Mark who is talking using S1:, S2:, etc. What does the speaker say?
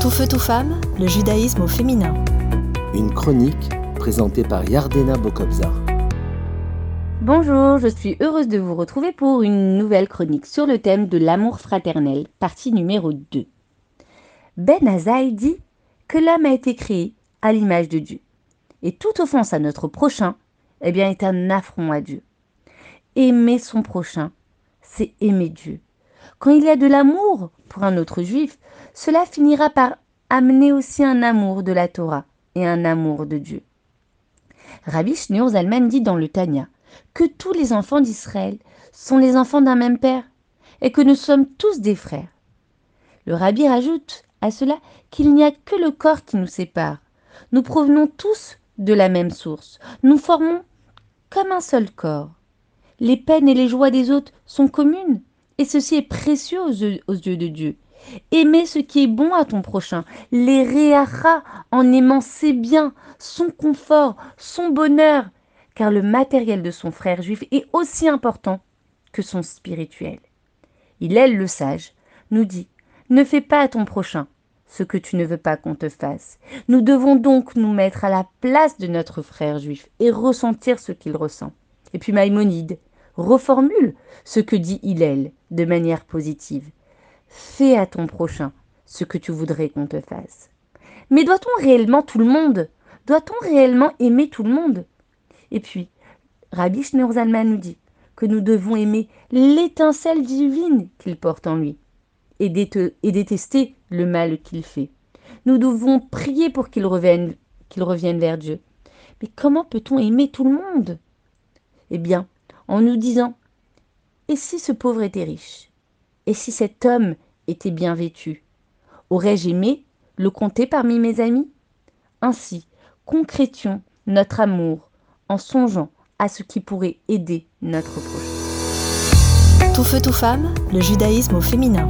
S1: Tout feu, tout femme, le judaïsme au féminin.
S2: Une chronique présentée par Yardena Bokobzar.
S3: Bonjour, je suis heureuse de vous retrouver pour une nouvelle chronique sur le thème de l'amour fraternel, partie numéro 2. Ben Azaï dit que l'homme a été créé à l'image de Dieu. Et toute offense à notre prochain, eh bien, est un affront à Dieu. Aimer son prochain, c'est aimer Dieu. Quand il y a de l'amour pour un autre juif, cela finira par amener aussi un amour de la Torah et un amour de Dieu. Rabbi Shneur Zalman dit dans le Tanya que tous les enfants d'Israël sont les enfants d'un même père et que nous sommes tous des frères. Le rabbi rajoute à cela qu'il n'y a que le corps qui nous sépare. Nous provenons tous de la même source. Nous formons comme un seul corps. Les peines et les joies des autres sont communes et ceci est précieux aux yeux, de Dieu. Aimer ce qui est bon à ton prochain, les réara en aimant ses biens, son confort, son bonheur, car le matériel de son frère juif est aussi important que son spirituel. Il le sage, nous dit Ne fais pas à ton prochain ce que tu ne veux pas qu'on te fasse. Nous devons donc nous mettre à la place de notre frère juif et ressentir ce qu'il ressent. Et puis Maïmonide reformule ce que dit Hillel de manière positive. Fais à ton prochain ce que tu voudrais qu'on te fasse. Mais doit-on réellement tout le monde? Doit-on réellement aimer tout le monde? Et puis, Rabbi Zalman nous dit que nous devons aimer l'étincelle divine qu'il porte en lui et, détester le mal qu'il fait. Nous devons prier pour qu'il revienne vers Dieu. Mais comment peut-on aimer tout le monde? Eh bien, en nous disant Et si ce pauvre était riche? Et si cet homme était bien vêtu? Aurais-je aimé le compter parmi mes amis? Ainsi, concrétions notre amour en songeant à ce qui pourrait aider notre prochain.
S1: Tout feu, tout femme, le judaïsme au féminin.